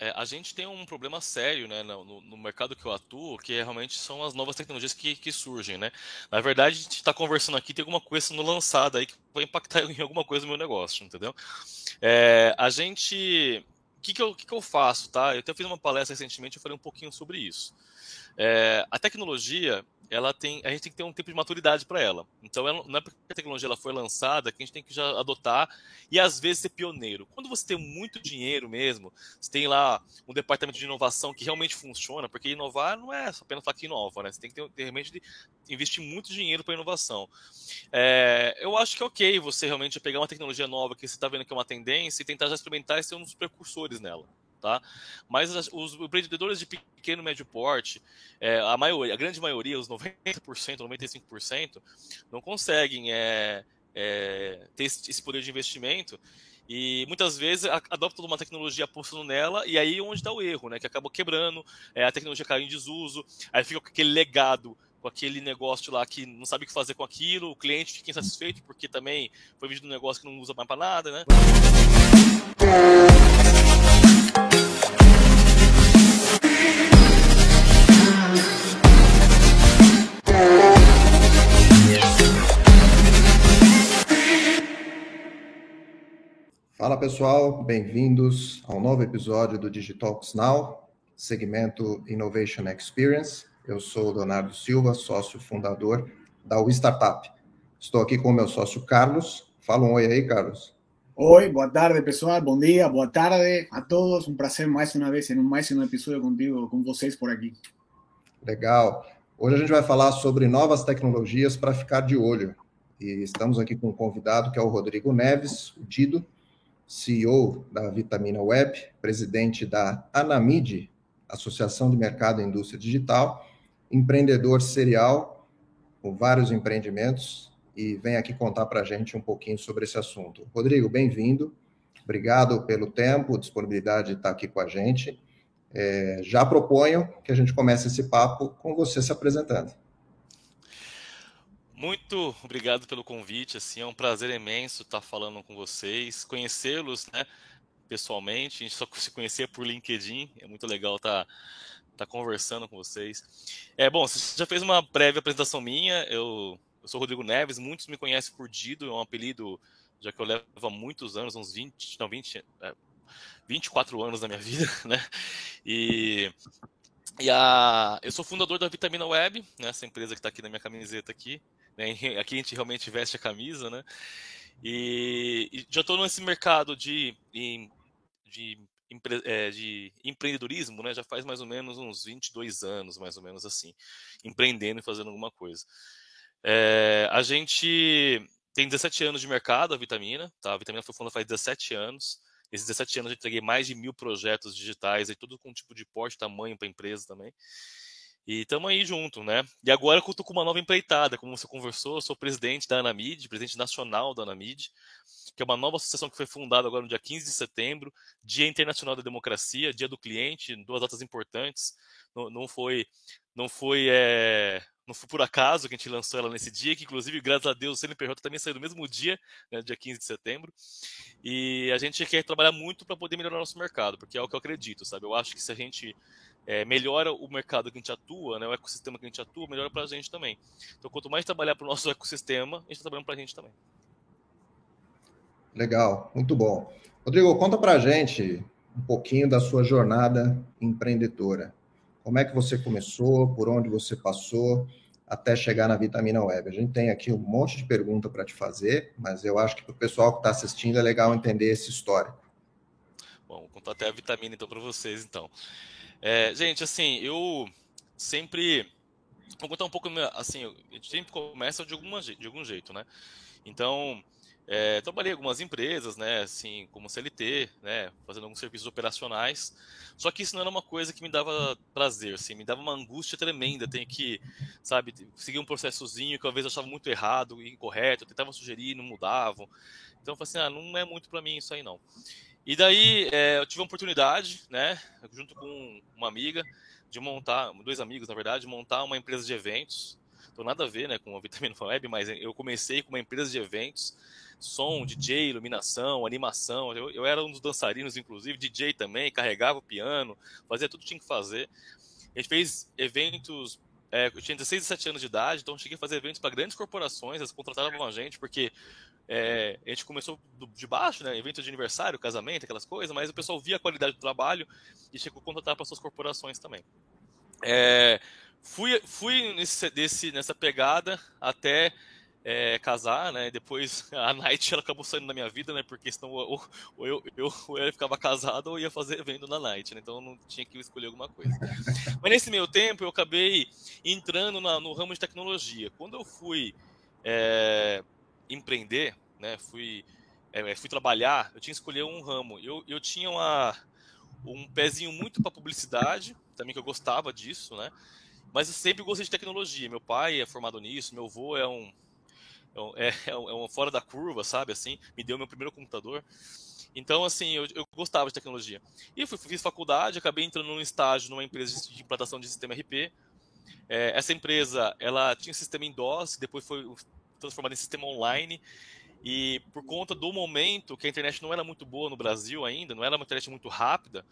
é, a gente tem um problema sério né, no, no, mercado que eu atuo, que é, realmente são as novas tecnologias que, que surgem. Né? Na verdade, a gente está conversando aqui, tem alguma coisa sendo lançada aí que vai impactar em alguma coisa no meu negócio, entendeu? É, a gente. O que, que, eu, que, que eu faço? Tá? Eu até fiz uma palestra recentemente, eu falei um pouquinho sobre isso. É, a tecnologia, ela tem, a gente tem que ter um tempo de maturidade para ela. Então, ela, não é porque a tecnologia ela foi lançada que a gente tem que já adotar e às vezes ser pioneiro. Quando você tem muito dinheiro mesmo, você tem lá um departamento de inovação que realmente funciona, porque inovar não é só apenas falar que inova, né? Você tem que ter, realmente de investir muito dinheiro para inovação. É, eu acho que é ok você realmente pegar uma tecnologia nova que você está vendo que é uma tendência e tentar já experimentar e ser um dos precursores nela tá? Mas os empreendedores de pequeno e médio porte, é, a maioria, a grande maioria, os 90%, 95%, não conseguem é, é, ter esse poder de investimento e muitas vezes adoptam uma tecnologia apostando nela e aí é onde está o erro, né? Que acaba quebrando, é, a tecnologia cai em desuso, aí fica com aquele legado com aquele negócio lá que não sabe o que fazer com aquilo, o cliente fica insatisfeito porque também foi vendido um negócio que não usa mais para nada, né? Fala pessoal, bem-vindos ao novo episódio do Digitalks Now, segmento Innovation Experience. Eu sou Leonardo Silva, sócio fundador da U Startup. Estou aqui com o meu sócio Carlos. Fala um oi aí, Carlos. Oi, boa tarde pessoal, bom dia, boa tarde a todos. Um prazer mais uma vez em mais um episódio contigo, com vocês por aqui. Legal. Hoje a gente vai falar sobre novas tecnologias para ficar de olho. E estamos aqui com um convidado que é o Rodrigo Neves, o Dido CEO da Vitamina Web, presidente da Anamid, Associação de Mercado e Indústria Digital, empreendedor serial, com vários empreendimentos, e vem aqui contar para a gente um pouquinho sobre esse assunto. Rodrigo, bem-vindo. Obrigado pelo tempo, disponibilidade de estar aqui com a gente. É, já proponho que a gente comece esse papo com você se apresentando. Muito obrigado pelo convite, assim, é um prazer imenso estar falando com vocês, conhecê-los, né, pessoalmente, a gente só se conhecia por LinkedIn, é muito legal estar, estar conversando com vocês. É, bom, você já fez uma breve apresentação minha, eu, eu sou Rodrigo Neves, muitos me conhecem por Dido, é um apelido, já que eu levo há muitos anos, uns 20, não, 20, é, 24 anos da minha vida, né, e... E a, eu sou fundador da Vitamina Web, né, essa empresa que está aqui na minha camiseta aqui. Né? Aqui a gente realmente veste a camisa, né? E, e já estou nesse mercado de, de, de, é, de, empreendedorismo, né? Já faz mais ou menos uns 22 anos, mais ou menos assim, empreendendo e fazendo alguma coisa. É, a gente tem 17 anos de mercado, a Vitamina, tá? A Vitamina foi fundada faz 17 anos. Nesses 17 anos eu entreguei mais de mil projetos digitais, e tudo com tipo de porte, tamanho para empresa também. E estamos aí junto, né? E agora eu estou com uma nova empreitada, como você conversou, eu sou presidente da Anamid, presidente nacional da Anamid, que é uma nova associação que foi fundada agora no dia 15 de setembro, Dia Internacional da Democracia, Dia do Cliente, duas datas importantes. Não, não foi, não foi, é, não foi por acaso que a gente lançou ela nesse dia, que inclusive, graças a Deus, o CNPJ também saiu no mesmo dia, né, dia 15 de setembro. E a gente quer trabalhar muito para poder melhorar nosso mercado, porque é o que eu acredito, sabe? Eu acho que se a gente é, melhora o mercado que a gente atua, né, o ecossistema que a gente atua, melhora para a gente também. Então, quanto mais trabalhar para o nosso ecossistema, a gente está trabalhando para a gente também. Legal, muito bom. Rodrigo, conta para a gente um pouquinho da sua jornada empreendedora. Como é que você começou, por onde você passou, até chegar na Vitamina Web? A gente tem aqui um monte de pergunta para te fazer, mas eu acho que para o pessoal que está assistindo é legal entender essa história. Bom, vou contar até a vitamina então para vocês, então. É, gente, assim, eu sempre. Vou contar um pouco, assim, a gente sempre começa de, alguma, de algum jeito, né? Então, é, trabalhei em algumas empresas, né, assim, como CLT, né, fazendo alguns serviços operacionais. Só que isso não era uma coisa que me dava prazer, assim, me dava uma angústia tremenda. Tenho que, sabe, seguir um processozinho que às vezes eu achava muito errado, incorreto, eu tentava sugerir, não mudavam. Então, eu falei assim, ah, não é muito para mim isso aí não. E daí é, eu tive a oportunidade, né, junto com uma amiga, de montar, dois amigos na verdade, de montar uma empresa de eventos. então nada a ver né, com a Vitamina Web, mas eu comecei com uma empresa de eventos, som, DJ, iluminação, animação. Eu, eu era um dos dançarinos, inclusive, DJ também, carregava o piano, fazia tudo que tinha que fazer. A gente fez eventos é, eu tinha 16, 17 anos de idade, então cheguei a fazer eventos para grandes corporações, elas contratavam a gente, porque é, a gente começou de baixo, né? Evento de aniversário, casamento, aquelas coisas, mas o pessoal via a qualidade do trabalho e chegou a contratar para suas corporações também. É, fui fui nesse, desse, nessa pegada até é, casar, né? Depois a Night ela acabou saindo da minha vida, né? Porque senão ou, ou eu, eu, ou eu ficava casado ou ia fazer evento na Night, né? Então não tinha que escolher alguma coisa. Mas nesse meio tempo eu acabei entrando na, no ramo de tecnologia. Quando eu fui é, empreender, né? Fui é, fui trabalhar, eu tinha que escolher um ramo. Eu, eu tinha uma, um pezinho muito para publicidade, também que eu gostava disso, né? Mas eu sempre gostei de tecnologia. Meu pai é formado nisso, meu avô é um é, é, é, um fora da curva, sabe? Assim, me deu meu primeiro computador. Então, assim, eu, eu gostava de tecnologia. E fui, fiz faculdade, acabei entrando num estágio numa empresa de implantação de sistema RP. É, essa empresa, ela tinha um sistema em DOS, depois foi transformada em sistema online. E por conta do momento que a internet não era muito boa no Brasil ainda, não era uma internet muito rápida,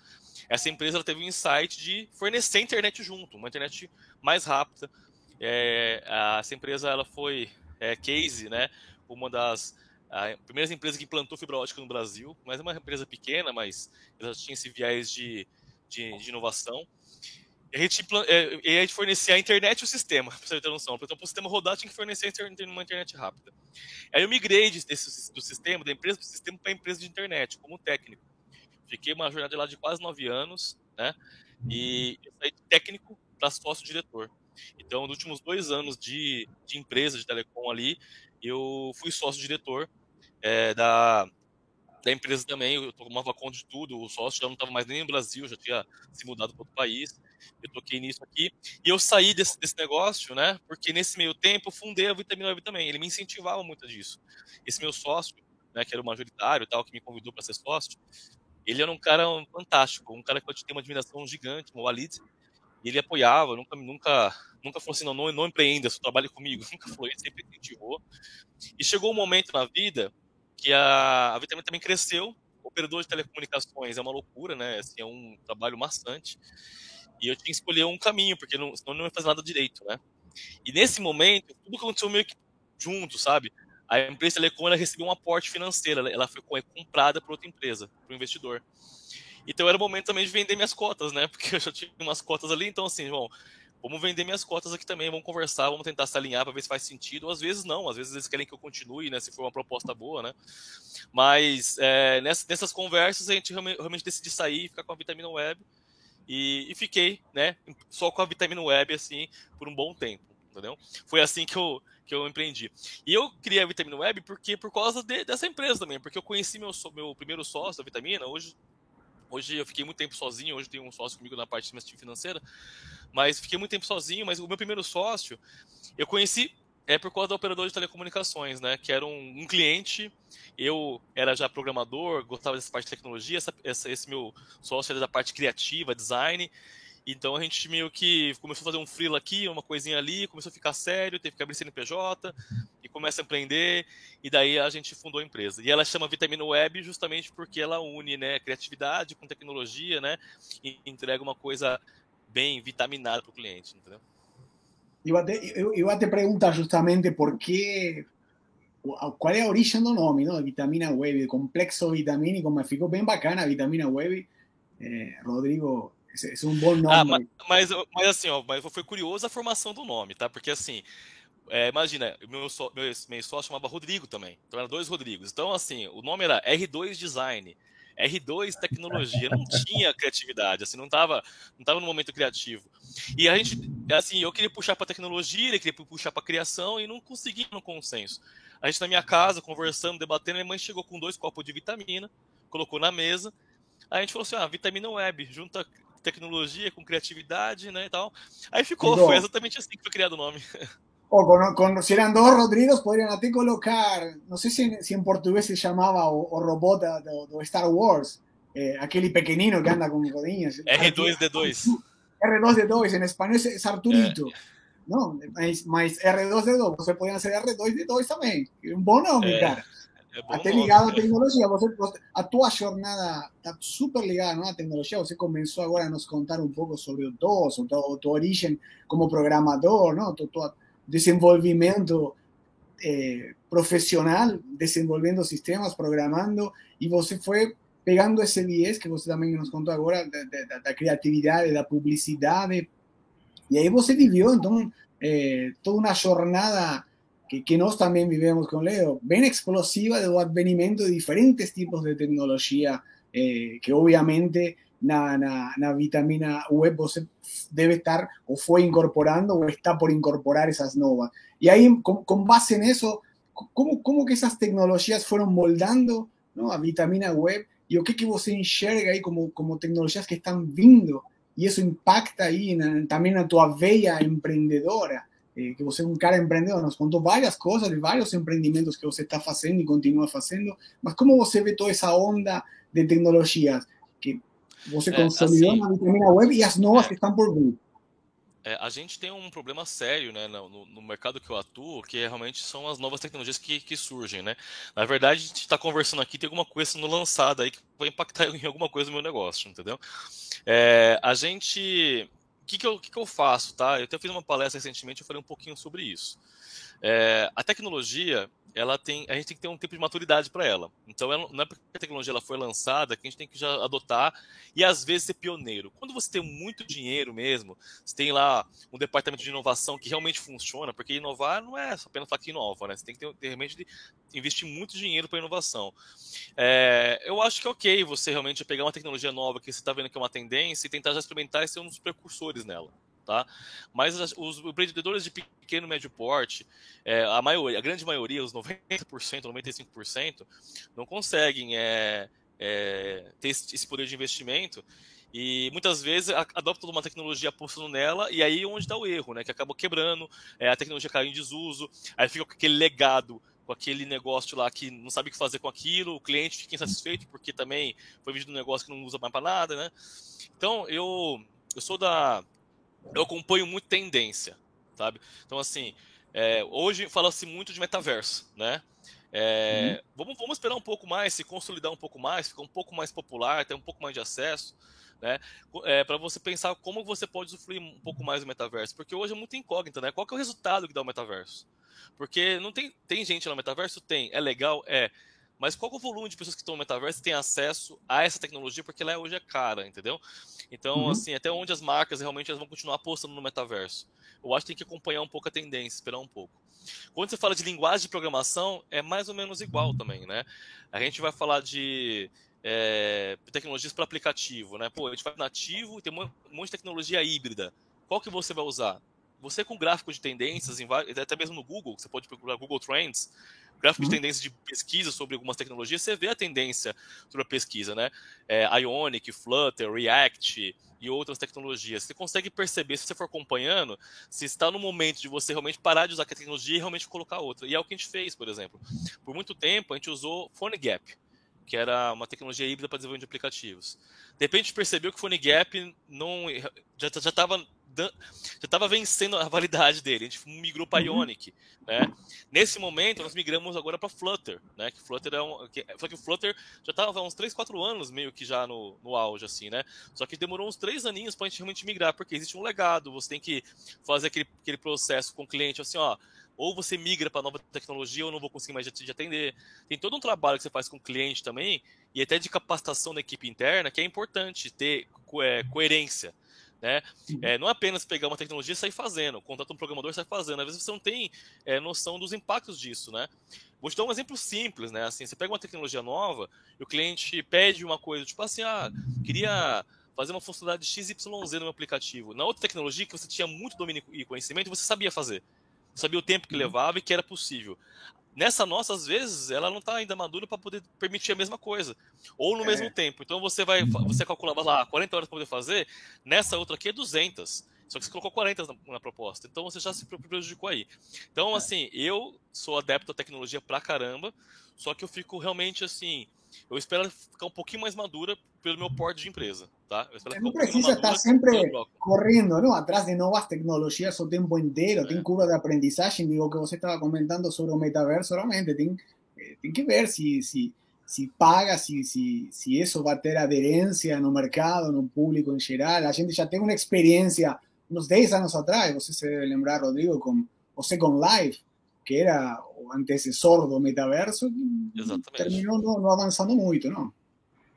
essa empresa teve um insight de fornecer internet junto, uma internet mais rápida. É, essa empresa ela foi é, case, né? Uma das primeiras empresas que implantou fibra ótica no Brasil, mas é uma empresa pequena, mas ela tinha esse viés de, de, de inovação. A, gente, é, a gente fornecia a internet e o sistema, para você ter noção. Então, para o sistema rodar, tinha que fornecer uma internet rápida. Aí eu migrei desse, do sistema, da empresa do sistema para a empresa de internet, como técnico. Fiquei uma jornada lá de quase nove anos, né? E eu saí de técnico para sócio-diretor. Então, nos últimos dois anos de, de empresa de telecom ali, eu fui sócio-diretor é, da, da empresa também. Eu tomava conta de tudo. O sócio já não estava mais nem no Brasil, já tinha se mudado para outro país. Eu toquei nisso aqui. E eu saí desse, desse negócio, né? Porque nesse meio tempo eu fundei a Vitamina Web também. Ele me incentivava muito disso. Esse meu sócio, né, que era o majoritário tal, que me convidou para ser sócio, ele era um cara fantástico, um cara que eu tinha uma admiração gigante, o Walid. E ele apoiava, nunca, nunca, nunca falou assim, não, não, não empreenda, só trabalhe comigo. Nunca falou isso, sempre incentivou. E chegou um momento na vida que a, a Vitamina também cresceu. Operador de telecomunicações é uma loucura, né? Assim, é um trabalho maçante. E eu tinha que escolher um caminho, porque não, senão não ia fazer nada direito, né? E nesse momento, tudo aconteceu meio que junto, sabe? A empresa Telecom recebeu um aporte financeiro, ela foi comprada por outra empresa, por um investidor. Então era o momento também de vender minhas cotas, né? Porque eu já tinha umas cotas ali, então assim, bom, vamos vender minhas cotas aqui também, vamos conversar, vamos tentar se alinhar para ver se faz sentido. Ou às vezes não, às vezes eles querem que eu continue, né? Se for uma proposta boa, né? Mas é, nessas, nessas conversas a gente realmente, realmente decidiu sair, ficar com a Vitamina Web e, e, fiquei, né? Só com a Vitamina Web assim por um bom tempo, entendeu? Foi assim que eu que eu empreendi. E eu criei a Vitamina Web porque por causa de, dessa empresa também, porque eu conheci meu, meu primeiro sócio da Vitamina, hoje Hoje eu fiquei muito tempo sozinho, hoje tenho um sócio comigo na parte de financeira, mas fiquei muito tempo sozinho, mas o meu primeiro sócio eu conheci é por causa da operadora de telecomunicações, né? Que era um, um cliente, eu era já programador, gostava dessa parte de tecnologia, essa, essa, esse meu sócio era da parte criativa, design, então a gente meio que começou a fazer um freela aqui, uma coisinha ali, começou a ficar sério, teve que abrir CNPJ e começa a empreender, e daí a gente fundou a empresa. E ela chama Vitamina Web justamente porque ela une, né, criatividade com tecnologia, né, e entrega uma coisa bem vitaminada para o cliente, entendeu? Eu até, eu, eu até perguntar justamente por que qual é a origem do nome, não? Vitamina Web, complexo vitamínico, me ficou bem bacana Vitamina Web. Eh, Rodrigo esse, esse é um bom nome. Ah, mas, mas, mas, assim, ó, mas foi curioso a formação do nome, tá? Porque assim, é, imagina, meu, so, meu, meu sócio chamava Rodrigo também. Então eram dois Rodrigos. Então, assim, o nome era R2 Design. R2 tecnologia, não tinha criatividade, assim, não tava, não tava no momento criativo. E a gente, assim, eu queria puxar para tecnologia, ele queria puxar para criação e não conseguia no consenso. A gente na minha casa, conversando, debatendo, minha mãe chegou com dois copos de vitamina, colocou na mesa. Aí a gente falou assim: ah, vitamina web, junta tecnologia, com criatividade, né, e tal. Aí ficou, foi exatamente assim que foi criado o nome. O con, con, si eran dos Rodrigos, podrían até colocar, no sé si, si en portugués se llamaba o, o robot de, Star Wars, eh, aquel pequeñino que anda con rodillas. R2D2. R2D2, en español es Arturito. Não, mas, mas R2D2, você pode fazer R2D2 também. Um bom nome, é, cara. É bom Até ligado nome, à tecnologia. Você, a tua jornada está super ligada à tecnologia. Você começou agora a nos contar um pouco sobre o DOS, a tua origem como programador, não? o teu desenvolvimento eh, profissional, desenvolvendo sistemas, programando, e você foi pegando esse viés que você também nos contou agora, da, da, da criatividade, da publicidade, e aí você viveu, então, eh, toda uma jornada que, que, nós também vivemos com Leo, bem explosiva do advenimento de diferentes tipos de tecnologia, eh, que obviamente na, na, na, vitamina web você debe estar o foi incorporando o está por incorporar esas novas. Y ahí, con, con base en eso, ¿cómo, ¿cómo, que esas tecnologías fueron moldando ¿no? a vitamina web y o qué que você enxerga ahí como, como tecnologías que están vindo y eso impacta ahí en, también a tu veia emprendedora, eh, que você é um cara empreendedor, nos contou várias coisas, de vários empreendimentos que você está fazendo e continua fazendo, mas como você vê toda essa onda de tecnologias você consolidou assim, na vitamina web e as novas é, que estão por vir? É, a gente tem um problema sério né, no, no, mercado que eu atuo, que realmente são as novas tecnologias que, que surgem. Né? Na verdade, a gente está conversando aqui, tem alguma coisa sendo lançada aí que vai impactar em alguma coisa no meu negócio, entendeu? É, a gente. O que, que, eu, que, que eu faço, tá? Eu até fiz uma palestra recentemente, eu falei um pouquinho sobre isso. É, a tecnologia, ela tem, a gente tem que ter um tempo de maturidade para ela. Então, ela, não é porque a tecnologia ela foi lançada que a gente tem que já adotar e às vezes ser pioneiro. Quando você tem muito dinheiro mesmo, você tem lá um departamento de inovação que realmente funciona, porque inovar não é apenas falar que inova, né? Você tem que ter, ter realmente investir muito dinheiro para inovação. É, eu acho que é ok você realmente pegar uma tecnologia nova que você está vendo que é uma tendência e tentar já experimentar e ser um dos precursores nela tá? Mas os empreendedores de pequeno e médio porte, é, a maioria, a grande maioria, os 90%, 95%, não conseguem é, é, ter esse poder de investimento e muitas vezes adoptam uma tecnologia apostando nela e aí é onde está o erro, né? Que acaba quebrando, é, a tecnologia cai em desuso, aí fica aquele legado com aquele negócio lá que não sabe o que fazer com aquilo, o cliente fica insatisfeito porque também foi vendido um negócio que não usa mais para nada, né? Então, eu, eu sou da, eu acompanho muito tendência, sabe? Então, assim, é, hoje fala-se muito de metaverso, né? É, uhum. vamos, vamos esperar um pouco mais, se consolidar um pouco mais, ficar um pouco mais popular, ter um pouco mais de acesso, né? É, para você pensar como você pode usufruir um pouco mais do metaverso, porque hoje é muito incógnita, né? Qual é o resultado que dá o metaverso? Porque não tem, tem gente no metaverso? Tem. É legal? É. Mas qual é o volume de pessoas que estão no metaverso tem acesso a essa tecnologia, porque ela hoje é cara, entendeu? Então, uhum. assim, até onde as marcas realmente elas vão continuar apostando no metaverso. Eu acho que tem que acompanhar um pouco a tendência, esperar um pouco. Quando você fala de linguagem de programação, é mais ou menos igual também, né? A gente vai falar de é, tecnologias para aplicativo, né? Pô, a gente faz nativo e tem um monte de tecnologia híbrida. Qual que você vai usar? Você com gráfico de tendências, até mesmo no Google, você pode procurar Google Trends, gráfico uhum. de tendência de pesquisa sobre algumas tecnologias, você vê a tendência sobre a pesquisa, né? É, Ionic, Flutter, React e outras tecnologias. Você consegue perceber, se você for acompanhando, se está no momento de você realmente parar de usar aquela tecnologia e realmente colocar outra. E é o que a gente fez, por exemplo. Por muito tempo, a gente usou PhoneGap, que era uma tecnologia híbrida para desenvolvimento de aplicativos. De repente, a gente percebeu que o PhoneGap não, já estava já estava vencendo a validade dele. A gente migrou para uhum. Ionic, né? Nesse momento, nós migramos agora para Flutter, né? Que Flutter é um, que, só que o Flutter já estava há uns 3, 4 anos meio que já no, no auge, assim, né? Só que demorou uns 3 aninhos para a gente realmente migrar, porque existe um legado, você tem que fazer aquele, aquele processo com o cliente, assim, ó, ou você migra para nova tecnologia ou não vou conseguir mais te atender. Tem todo um trabalho que você faz com o cliente também, e até de capacitação da equipe interna, que é importante ter é, coerência. Né? É, não é apenas pegar uma tecnologia e sair fazendo, contrata um programador e sair fazendo. Às vezes você não tem é, noção dos impactos disso. Né? Vou te dar um exemplo simples. Né? Assim, você pega uma tecnologia nova e o cliente pede uma coisa, tipo assim, ah, queria fazer uma funcionalidade XYZ no meu aplicativo. Na outra tecnologia que você tinha muito domínio e conhecimento, você sabia fazer. Sabia o tempo que uhum. levava e que era possível. Nessa nossa, às vezes, ela não está ainda madura para poder permitir a mesma coisa. Ou no é. mesmo tempo. Então você vai, uhum. você calculava lá 40 horas para poder fazer, nessa outra aqui é 200. Só que você colocou 40 na, na, proposta. Então você já se prejudicou aí. Então, é. assim, eu sou adepto à tecnologia pra caramba, só que eu fico realmente assim. Eu espero ficar um pouquinho mais madura pelo meu porte de empresa, tá? não precisa estar sempre correndo, não, atrás de novas tecnologias o tempo inteiro, é. tem curva de aprendizagem, digo que você estava comentando sobre o metaverso, realmente tem, eh, tem que ver se, se, se paga, se, se, se isso vai ter aderência no mercado, no público em geral. A gente já tem uma experiência uns 10 anos atrás, você se deve lembrar, Rodrigo, com o Second Life, que era o antecessor do metaverso, Exatamente. terminou não, não avançando muito, não?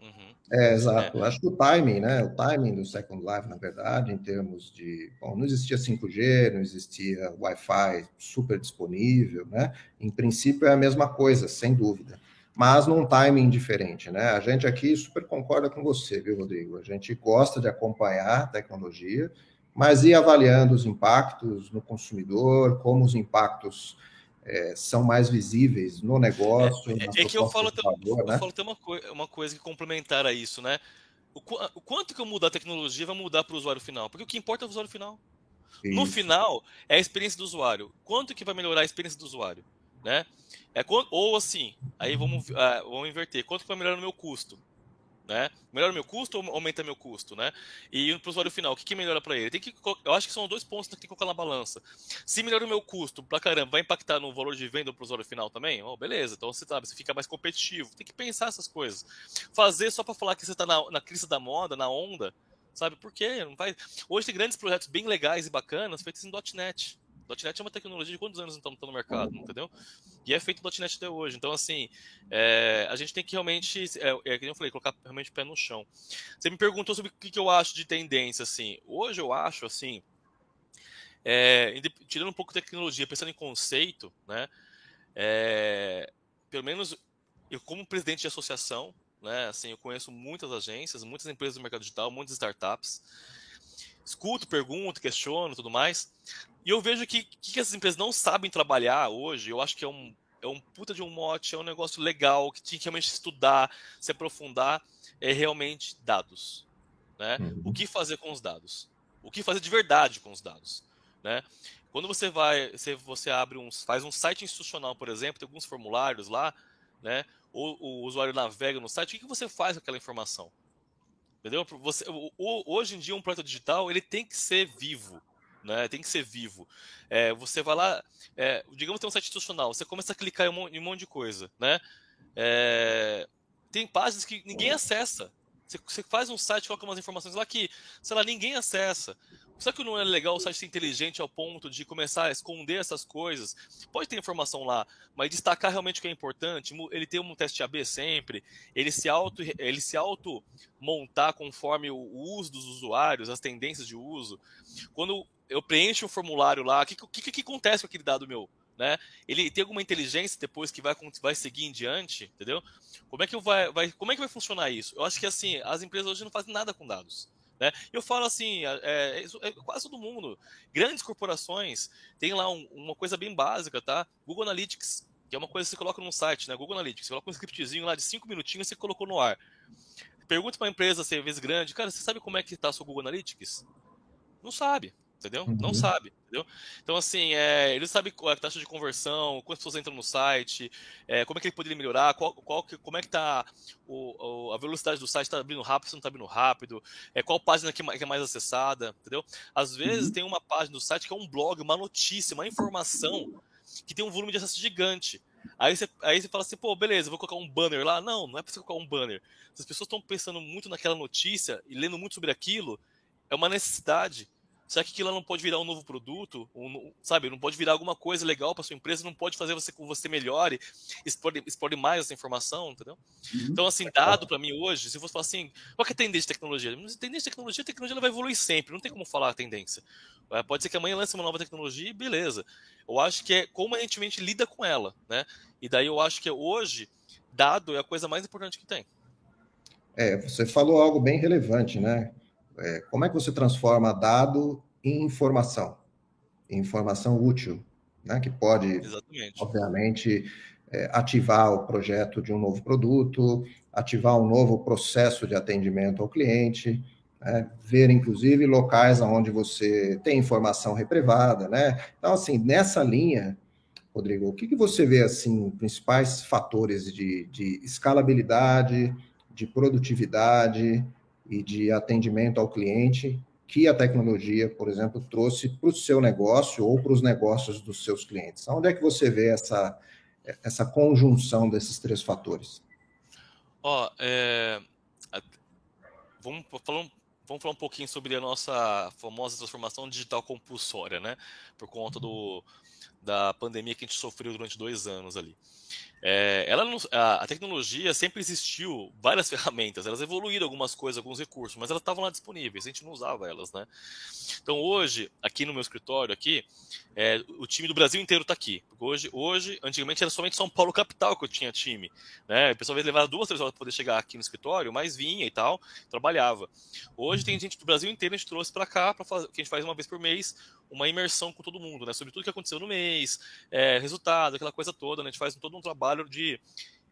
Uhum. É, exato. É. Acho que o timing, né? O timing do Second Life, na verdade, em termos de. Bom, não existia 5G, não existia Wi-Fi super disponível, né? Em princípio é a mesma coisa, sem dúvida. Mas num timing diferente, né? A gente aqui super concorda com você, viu, Rodrigo? A gente gosta de acompanhar a tecnologia, mas ir avaliando os impactos no consumidor, como os impactos é, são mais visíveis no negócio. É, é que eu falo, valor, né? eu falo uma, coi uma coisa que complementar a isso, né? O, o, quanto que eu mudar a tecnologia vai mudar para o usuário final? Porque o que importa é o usuário final. Isso. No final, é a experiência do usuário. Quanto que vai melhorar a experiência do usuário? Né? É, ou assim, aí vamos, uh, vamos inverter. Quanto que vai melhorar no meu custo? Né? Melhora meu custo ou aumenta meu custo, né? E para o usuário final, o que, que melhora para ele? Tem que, eu acho que são dois pontos que tem que colocar na balança. Se melhora o meu custo, pra caramba, vai impactar no valor de venda para o usuário final também? Oh, beleza, então você sabe, você fica mais competitivo. Tem que pensar essas coisas. Fazer só para falar que você está na, na crise da moda, na onda, sabe? Por quê? Não. Hoje tem grandes projetos bem legais e bacanas feitos em .NET. .NET é uma tecnologia de quantos anos então está no mercado, entendeu? E é feito .NET até hoje. Então, assim, é, a gente tem que realmente, é, é que eu falei, colocar realmente o pé no chão. Você me perguntou sobre o que, que eu acho de tendência, assim. Hoje eu acho, assim, é, tirando um pouco de tecnologia, pensando em conceito, né? É, pelo menos eu como presidente de associação, né? Assim, eu conheço muitas agências, muitas empresas do mercado digital, muitas startups. Escuto, pergunto, questiono, tudo mais. E eu vejo que, que essas empresas não sabem trabalhar hoje, eu acho que é um, é um puta de um mote, é um negócio legal, que tinha que realmente estudar, se aprofundar, é realmente dados. Né? Uhum. O que fazer com os dados? O que fazer de verdade com os dados? Né? Quando você vai, você, você abre um, faz um site institucional, por exemplo, tem alguns formulários lá, né? Ou o usuário navega no site, o que, que você faz com aquela informação? Entendeu? Você, hoje em dia, um projeto digital ele tem que ser vivo né? Tem que ser vivo. É, você vai lá, é, digamos tem um site institucional, você começa a clicar em um, em um monte de coisa, né? É, tem páginas que ninguém acessa. Você, você, faz um site, coloca umas informações lá que, sei lá, ninguém acessa. Será que não é legal o site ser inteligente ao ponto de começar a esconder essas coisas? Pode ter informação lá, mas destacar realmente o que é importante. Ele tem um teste AB sempre, ele se auto, ele se auto montar conforme o uso dos usuários, as tendências de uso. Quando eu preencho o formulário lá, o que, que, que acontece com aquele dado meu? Né? Ele tem alguma inteligência depois que vai, vai seguir em diante, entendeu? Como é que vai, vai, como é que vai funcionar isso? Eu acho que assim, as empresas hoje não fazem nada com dados. Né? Eu falo assim, é, é, é, quase todo mundo, grandes corporações tem lá um, uma coisa bem básica, tá? Google Analytics, que é uma coisa que você coloca num site, né? Google Analytics, você coloca um scriptzinho lá de cinco minutinhos e você colocou no ar. Pergunta para uma empresa, às vezes grande, cara, você sabe como é que está seu Google Analytics? Não sabe entendeu? Uhum. Não sabe, entendeu? Então, assim, é, ele sabe a taxa de conversão, quantas pessoas entram no site, é, como é que ele poderia melhorar, qual, qual, como é que tá o, o, a velocidade do site, está abrindo rápido, se não está abrindo rápido, é, qual página que, que, é mais acessada, entendeu? Às vezes uhum. tem uma página do site que é um blog, uma notícia, uma informação que tem um volume de acesso gigante. Aí você, aí você fala assim, pô, beleza, vou colocar um banner lá. Não, não é para você colocar um banner. Se as pessoas estão pensando muito naquela notícia e lendo muito sobre aquilo, é uma necessidade. Será que aquilo não pode virar um novo produto? Um, sabe, não pode virar alguma coisa legal para sua empresa, não pode fazer você com você melhore, explore, explore mais essa informação, entendeu? Uhum. Então, assim, dado para mim hoje, se você falar assim, qual é a tendência de tecnologia? Tendência de tecnologia, a tecnologia ela vai evoluir sempre, não tem como falar a tendência. É, pode ser que amanhã lance uma nova tecnologia e beleza. Eu acho que é como a gente, a gente lida com ela, né? E daí eu acho que hoje, dado é a coisa mais importante que tem. É, você falou algo bem relevante, né? É, como é que você transforma dado em informação, em informação útil, né, que pode, Exatamente. obviamente, é, ativar o projeto de um novo produto, ativar um novo processo de atendimento ao cliente, né, ver, inclusive, locais onde você tem informação reprivada, né? Então, assim, nessa linha, Rodrigo, o que, que você vê assim, principais fatores de, de escalabilidade, de produtividade e de atendimento ao cliente que a tecnologia, por exemplo, trouxe para o seu negócio ou para os negócios dos seus clientes? Onde é que você vê essa, essa conjunção desses três fatores? Ó, oh, é... vamos, falar um, vamos falar um pouquinho sobre a nossa famosa transformação digital compulsória, né? Por conta do, da pandemia que a gente sofreu durante dois anos ali. É, ela a, a, tecnologia sempre existiu, várias ferramentas, elas evoluíram algumas coisas, alguns recursos, mas elas estavam lá disponíveis, a gente não usava elas, né? Então hoje, aqui no meu escritório, aqui, é, o time do Brasil inteiro está aqui. Hoje, hoje, antigamente era somente São Paulo capital que eu tinha time, né? O pessoal levar duas, três horas para poder chegar aqui no escritório, mas vinha e tal, trabalhava. Hoje tem gente do Brasil inteiro, a gente trouxe para cá, para fazer, que a gente faz uma vez por mês, uma imersão com todo mundo, né? Sobre tudo que aconteceu no mês, é, resultado, aquela coisa toda, né? A gente faz todo um trabalho de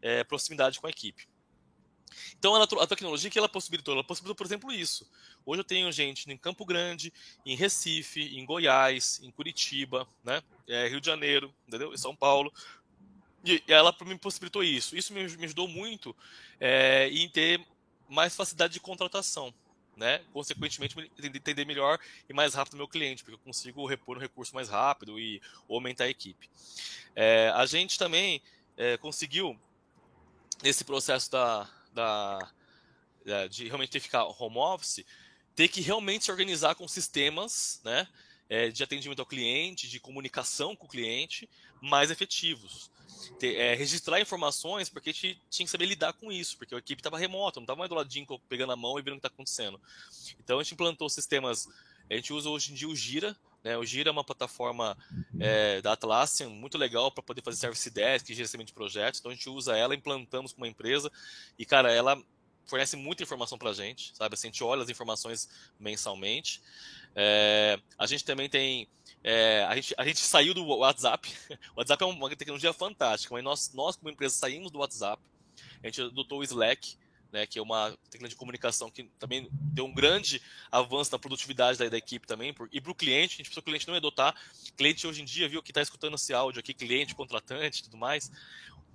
é, proximidade com a equipe. Então, a, tecnologia que ela possibilitou? Ela possibilitou, por exemplo, isso. Hoje eu tenho gente em Campo Grande, em Recife, em Goiás, em Curitiba, né? É, Rio de Janeiro, entendeu? Em São Paulo. E ela me possibilitou isso. Isso me, me ajudou muito é, em ter mais facilidade de contratação né? Consequentemente, entender melhor e mais rápido o meu cliente, porque eu consigo repor um recurso mais rápido e aumentar a equipe. É, a gente também é, conseguiu, nesse processo da, da, de realmente ter que ficar home office, ter que realmente se organizar com sistemas, né? É, de atendimento ao cliente, de comunicação com o cliente, mais efetivos ter, é, registrar informações, porque a gente tinha que saber lidar com isso, porque a equipe estava remota, não estava mais do ladinho pegando a mão e vendo o que está acontecendo. Então a gente implantou sistemas, a gente usa hoje em dia o Gira, né? O Gira é uma plataforma é, da Atlassian muito legal para poder fazer service desk, gerenciamento de projetos. Então a gente usa ela, implantamos com uma empresa e, cara, ela fornece muita informação para a gente, sabe? Assim, a gente olha as informações mensalmente. É, a gente também tem é, a, gente, a gente saiu do WhatsApp. O WhatsApp é uma tecnologia fantástica, mas nós, nós como empresa, saímos do WhatsApp. A gente adotou o Slack, né, que é uma tecnologia de comunicação que também deu um grande avanço na produtividade da, da equipe também. Por, e para o cliente, a gente precisa o cliente não adotar. Cliente hoje em dia, viu, que está escutando esse áudio aqui, cliente, contratante e tudo mais.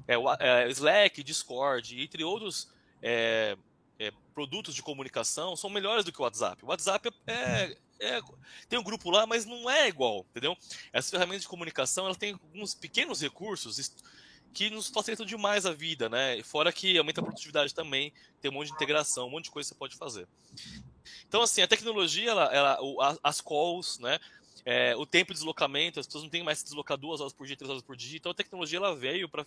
É, é, Slack, Discord, entre outros é, é, produtos de comunicação, são melhores do que o WhatsApp. O WhatsApp é, é, tem um grupo lá, mas não é igual, entendeu? Essas ferramentas de comunicação, elas têm alguns pequenos recursos que nos facilitam demais a vida, né? Fora que aumenta a produtividade também, tem um monte de integração, um monte de coisa que você pode fazer. Então, assim, a tecnologia, ela, ela as calls, né? É, o tempo de deslocamento, as pessoas não têm mais que deslocar duas horas por dia, três horas por dia. Então, a tecnologia ela veio para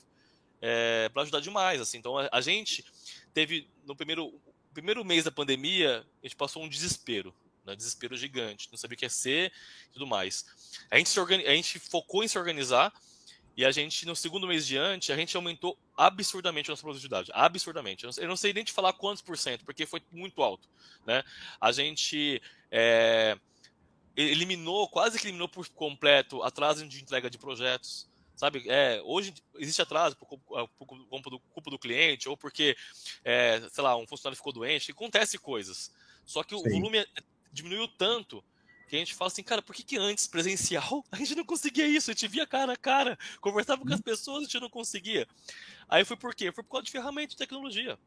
é, ajudar demais, assim. Então, a, a gente teve no primeiro primeiro mês da pandemia, a gente passou um desespero, né? Desespero gigante, não sabia o que ia ser e tudo mais. A gente, se organi... a gente focou em se organizar e a gente, no segundo mês diante, a gente aumentou absurdamente a nossa produtividade. Absurdamente. Eu não sei nem te falar quantos por cento, porque foi muito alto. Né? A gente é, eliminou, quase que eliminou por completo atraso de entrega de projetos. Sabe, é, hoje existe atraso por, por, por, do, culpa do cliente ou porque, é, sei lá, um funcionário ficou doente. Acontece coisas. Só que Sim. o volume é diminuiu tanto que a gente fala assim, cara, por que, que antes, presencial, a gente não conseguia isso? A gente via cara a cara, conversava com as pessoas, a gente não conseguia. Aí foi por quê? Foi por causa de ferramentas de tecnologia.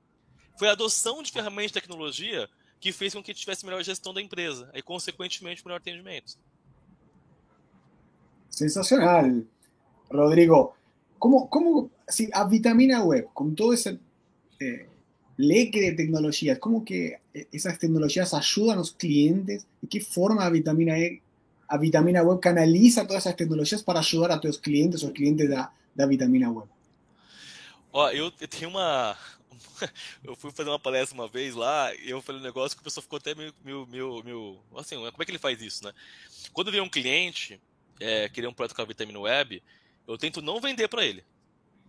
Foi a adoção de ferramentas de tecnologia que fez com que a gente tivesse melhor gestão da empresa e, consequentemente, melhor atendimento. Sensacional, Rodrigo. Como, como assim, a vitamina web, com todo esse eh, leque de tecnologías, ¿cómo que esas tecnologías ayudan a los clientes? ¿De qué forma a Vitamina E, a Vitamina Web canaliza todas essas tecnologias para ajudar a clientes, os clientes da, da Vitamina Web? Ó, eu, eu tenho uma, eu fui fazer uma palestra uma vez lá e eu falei um negócio que o pessoal ficou até meio, meio, meio, meio, assim, como é que ele faz isso, né? Quando vem um cliente é, querer um projeto com a Vitamina Web, eu tento não vender para ele,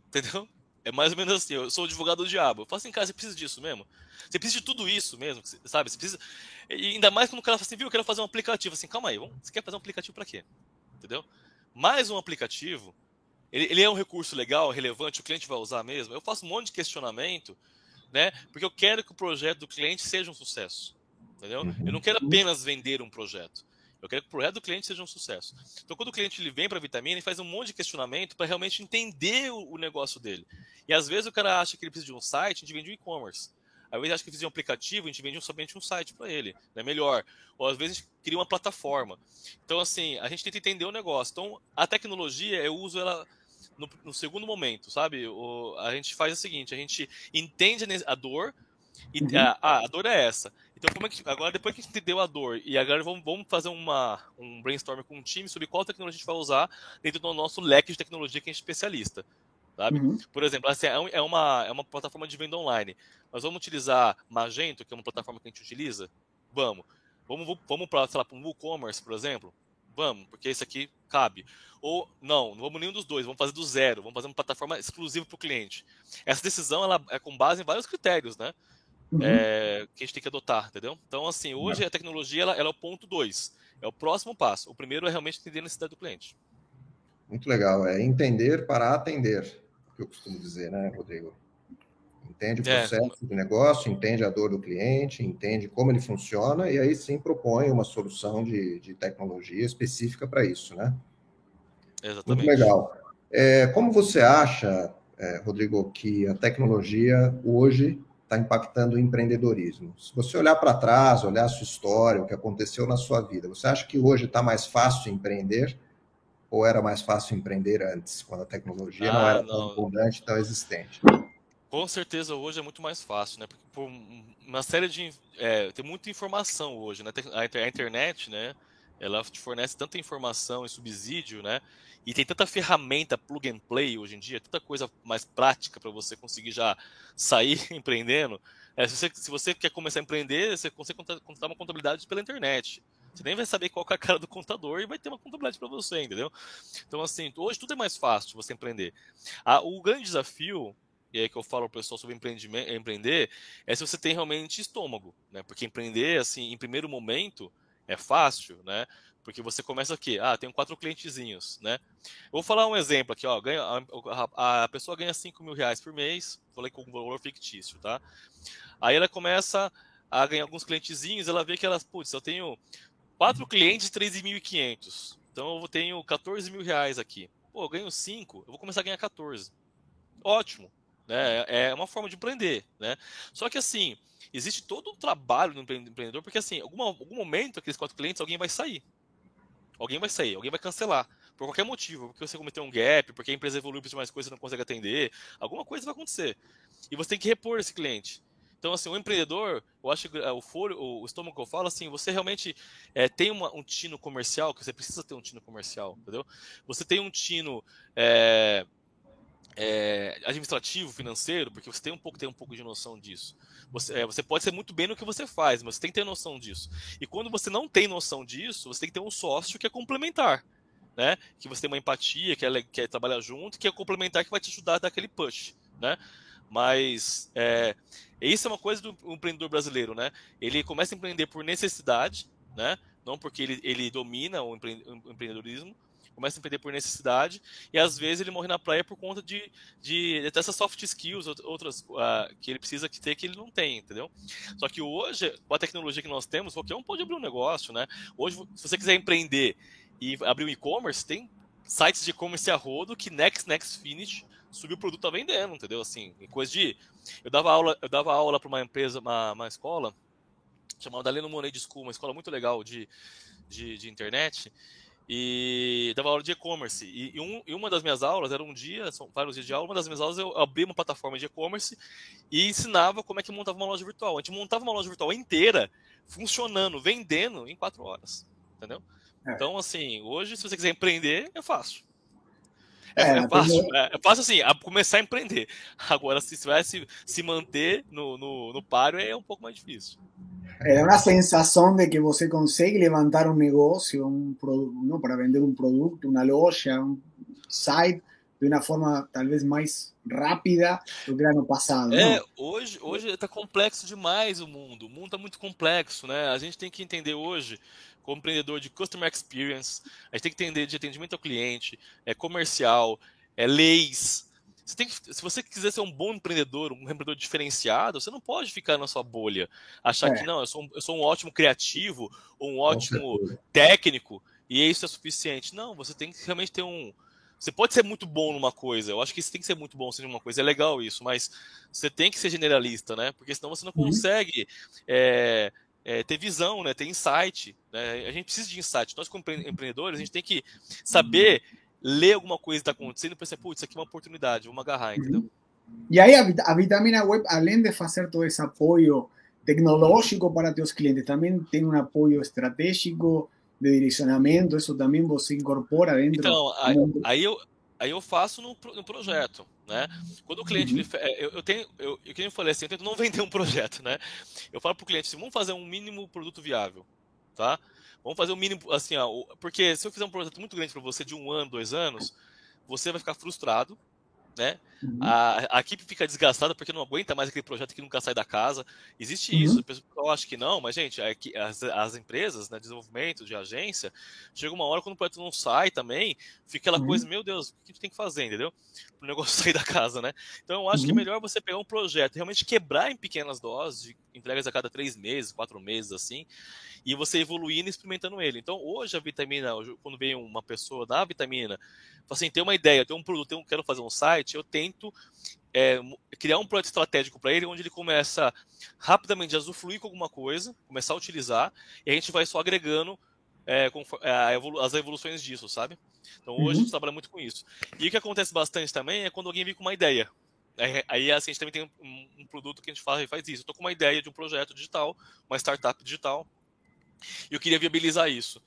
entendeu? É mais ou menos assim, eu sou o advogado do diabo. Eu falo assim, cara, você precisa disso mesmo? Você precisa de tudo isso mesmo, sabe? Você precisa. E ainda mais quando o cara fala assim, viu, eu quero fazer um aplicativo. Assim, calma aí, vamos... você quer fazer um aplicativo para quê? Entendeu? Mais um aplicativo, ele, ele, é um recurso legal, relevante, o cliente vai usar mesmo. Eu faço um monte de questionamento, né? Porque eu quero que o projeto do cliente seja um sucesso. Entendeu? Eu não quero apenas vender um projeto. Eu quero que o projeto do cliente seja um sucesso. Então, quando o cliente ele vem para a Vitamina, ele faz um monte de questionamento para realmente entender o, o, negócio dele. E às vezes o cara acha que ele precisa de um site, a gente vende um e-commerce. Às vezes acha que precisa de um aplicativo, a gente vende somente um site para ele, é melhor. Ou às vezes a gente cria uma plataforma. Então, assim, a gente tenta entender o negócio. Então, a tecnologia, eu uso ela no, no segundo momento, sabe? O, a gente faz o seguinte, a gente entende a dor, e, uhum. a, a dor é essa. Então, como é que, agora, depois que a gente entendeu a dor, e agora vamos, vamos fazer uma, um brainstorm com um time sobre qual tecnologia a gente vai usar dentro do nosso leque de tecnologia que a gente é especialista. Sabe? Uhum. Por exemplo, assim, é, é, uma, é uma plataforma de venda online. Nós vamos utilizar Magento, que é uma plataforma que a gente utiliza? Vamos. Vamos, vamos para, sei lá, para um WooCommerce, por exemplo? Vamos, porque esse aqui cabe. Ou não, não vamos nenhum dos dois, vamos fazer do zero, vamos fazer uma plataforma exclusiva para o cliente. Essa decisão ela é com base em vários critérios, né? Uhum. é, que a gente tem que adotar, entendeu? Então, assim, hoje a tecnologia ela, ela é o ponto 2, é o próximo passo. O primeiro é realmente entender a necessidade do cliente. Muito legal, é entender para atender, que eu costumo dizer, né, Rodrigo? Entende o é. processo é. do negócio, entende a dor do cliente, entende como ele funciona e aí sim propõe uma solução de, de tecnologia específica para isso, né? Exatamente. Muito legal. É, como você acha, é, Rodrigo, que a tecnologia hoje está impactando o empreendedorismo. Se você olhar para trás, olhar a sua história, o que aconteceu na sua vida, você acha que hoje está mais fácil empreender ou era mais fácil empreender antes, quando a tecnologia ah, não era não. tão abundante, tão existente? Com certeza hoje é muito mais fácil, né? Porque por uma série de é, tem muita informação hoje, né? A internet, né? Ela te fornece tanta informação e subsídio, né? E tem tanta ferramenta plug and play hoje em dia, tanta coisa mais prática para você conseguir já sair empreendendo. É, se, você, se, você, quer começar a empreender, você consegue contratar uma contabilidade pela internet. Você nem vai saber qual é a cara do contador e vai ter uma contabilidade para você, entendeu? Então, assim, hoje tudo é mais fácil você empreender. Ah, o grande desafio, e aí que eu falo ao pessoal sobre empreender, é se você tem realmente estômago, né? Porque empreender, assim, em primeiro momento, é fácil, né? Porque você começa aqui, ah, tenho quatro clientezinhos, né? Eu vou falar um exemplo aqui, ó. Ganha, a, a, pessoa ganha 5 mil reais por mês, falei com um valor fictício, tá? Aí ela começa a ganhar alguns clientezinhos, ela vê que ela, putz, eu tenho quatro clientes de 3.500. Então eu tenho 14 mil reais aqui. Pô, eu ganho 5, eu vou começar a ganhar 14. Ótimo. Né? É uma forma de empreender, né? Só que assim, existe todo um trabalho no empreendedor, porque assim, algum, algum momento aqueles quatro clientes, alguém vai sair. Alguém vai sair, alguém vai cancelar. Por qualquer motivo, porque você cometeu um gap, porque a empresa evoluiu para mais coisas e não consegue atender, alguma coisa vai acontecer. E você tem que repor esse cliente. Então, assim, o empreendedor, eu acho que é, o foro, o estômago que eu falo, assim, você realmente é, tem uma, um tino comercial, que você precisa ter um tino comercial, entendeu? Você tem um tino é, é, administrativo, financeiro, porque você tem um pouco, tem um pouco de noção disso. Você, é, você pode ser muito bem no que você faz, mas você tem que ter noção disso. E quando você não tem noção disso, você tem que ter um sócio que é complementar. Né? Que você tem uma empatia, que é, quer trabalhar junto, que é complementar, que vai te ajudar a dar aquele push. Né? Mas é, isso é uma coisa do empreendedor brasileiro, né? Ele começa a empreender por necessidade, né? Não porque ele, ele domina o empreendedorismo, começa a empreender por necessidade e às vezes ele morre na praia por conta de, de dessas soft skills, outras uh, que ele precisa ter que ele não tem, entendeu? Só que hoje, com a tecnologia que nós temos, qualquer um pode abrir um negócio, né? Hoje, se você quiser empreender e abrir um e-commerce, tem sites de e-commerce a rodo que next, next, finish, subiu o produto tá vendendo, entendeu? Assim, coisa de. Eu dava aula, eu dava aula para uma empresa, uma, uma escola, chamada Daleno Monet School, uma escola muito legal de, de, de internet e dava aula de e-commerce. E, um, e, uma das minhas aulas era um dia, são vários dias de aula, uma das minhas aulas eu abri uma plataforma de e-commerce e ensinava como é que montava uma loja virtual. A gente montava uma loja virtual inteira, funcionando, vendendo em quatro horas. Entendeu? É. Então, assim, hoje, se você quiser empreender, é fácil. É, é, é fácil, é, é, fácil assim, a começar a empreender. Agora, se vai se, se manter no, no, no páreo, é um pouco mais difícil. É uma sensação de que você consegue levantar um negócio, um produto, para vender um produto, uma loja, um site, de uma forma talvez mais rápida do que ano passado. É, não? hoje hoje está complexo demais o mundo. O mundo está muito complexo, né? A gente tem que entender hoje, como empreendedor de customer experience, a gente tem que entender de atendimento ao cliente, é comercial, é leis, você tem que, se você quiser ser um bom empreendedor, um empreendedor diferenciado, você não pode ficar na sua bolha, achar é. que não, eu sou, um, eu sou um ótimo criativo, ou um ótimo técnico, e isso é suficiente. Não, você tem que realmente ter um. Você pode ser muito bom numa coisa, eu acho que você tem que ser muito bom em uma coisa, é legal isso, mas você tem que ser generalista, né? Porque senão você não uhum. consegue é, é, ter visão, né? ter insight. Né? A gente precisa de insight. Nós, como empreendedores, a gente tem que saber ler alguma coisa que está acontecendo e pensar, putz, isso aqui é uma oportunidade, vamos agarrar, entendeu? E aí a, Vitamina Web, além de fazer todo esse apoio tecnológico para teus clientes, também tem um apoio estratégico de direcionamento, isso também você incorpora dentro? Então, aí, aí eu, aí eu faço no, no projeto, né? Quando o cliente uhum. me, eu, eu tenho, eu, eu, eu falei assim, eu tento não vender um projeto, né? Eu falo para o cliente, assim, vamos fazer um mínimo produto viável, tá? Vamos fazer o mínimo, assim, ó, porque se eu fizer um projeto muito grande para você de um ano, dois anos, você vai ficar frustrado, né? Uhum. A, a, equipe fica desgastada porque não aguenta mais aquele projeto que nunca sai da casa. Existe uhum. isso. O pessoal acha que não, mas, gente, é as, as empresas, né, desenvolvimento de agência, chega uma hora quando o projeto não sai também, fica aquela uhum. coisa, meu Deus, o que tu tem que fazer, entendeu? Para o negócio sair da casa, né? Então, eu acho que é uhum. melhor você pegar um projeto, realmente quebrar em pequenas doses, de entregas a cada três meses, quatro meses, assim, e você evoluindo e experimentando ele. Então, hoje a vitamina, quando vem uma pessoa da vitamina, assim, tem uma ideia, tem um produto, tem um, quero fazer um site, eu tento é, criar um projeto estratégico para ele, onde ele começa rapidamente a usufruir com alguma coisa, começar a utilizar, e a gente vai só agregando é, é as evoluções disso, sabe? Então hoje uhum. a gente trabalha muito com isso. E o que acontece bastante também é quando alguém vem com uma ideia. Aí, assim, a gente também tem um, um produto que a gente faz, faz isso. Eu estou com uma ideia de um projeto digital, uma startup digital, e eu queria viabilizar isso.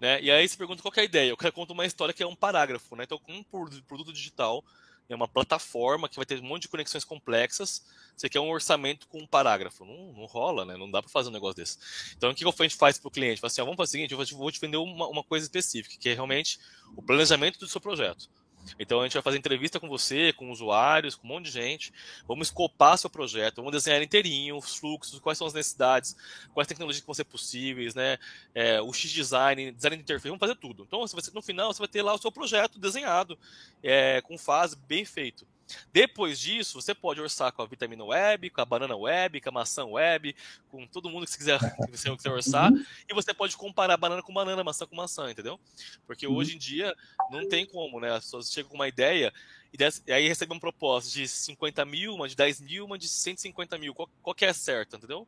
Né? E aí você pergunta qual é a ideia. Eu contar uma história que é um parágrafo. Né? Então, com um produto digital, é uma plataforma que vai ter um monte de conexões complexas. Você quer um orçamento com um parágrafo. Não, não rola, né? Não dá para fazer um negócio desse. Então, o que a gente faz para o cliente? Fala assim, ó, vamos fazer o seguinte, eu vou te vender uma, uma coisa específica, que é realmente o planejamento do seu projeto. Então a gente vai fazer entrevista com você, com usuários, com um monte de gente. Vamos escopar seu projeto, vamos desenhar inteirinho os fluxos, quais são as necessidades, quais tecnologias que vão ser possíveis, né? É, o X design, design de interface, vamos fazer tudo. Então no final você vai ter lá o seu projeto desenhado, é, com fase bem feito. Depois disso, você pode orçar com a vitamina web, com a banana web, com a maçã web, com todo mundo que você quiser, que você quiser orçar. Uhum. E você pode comparar banana com banana, maçã com maçã, entendeu? Porque uhum. hoje em dia não tem como, né? As pessoas chegam com uma ideia e, aí recebem uma proposta de 50 mil, uma de 10 mil, uma de 150 mil. Qual, qual que é certa, entendeu?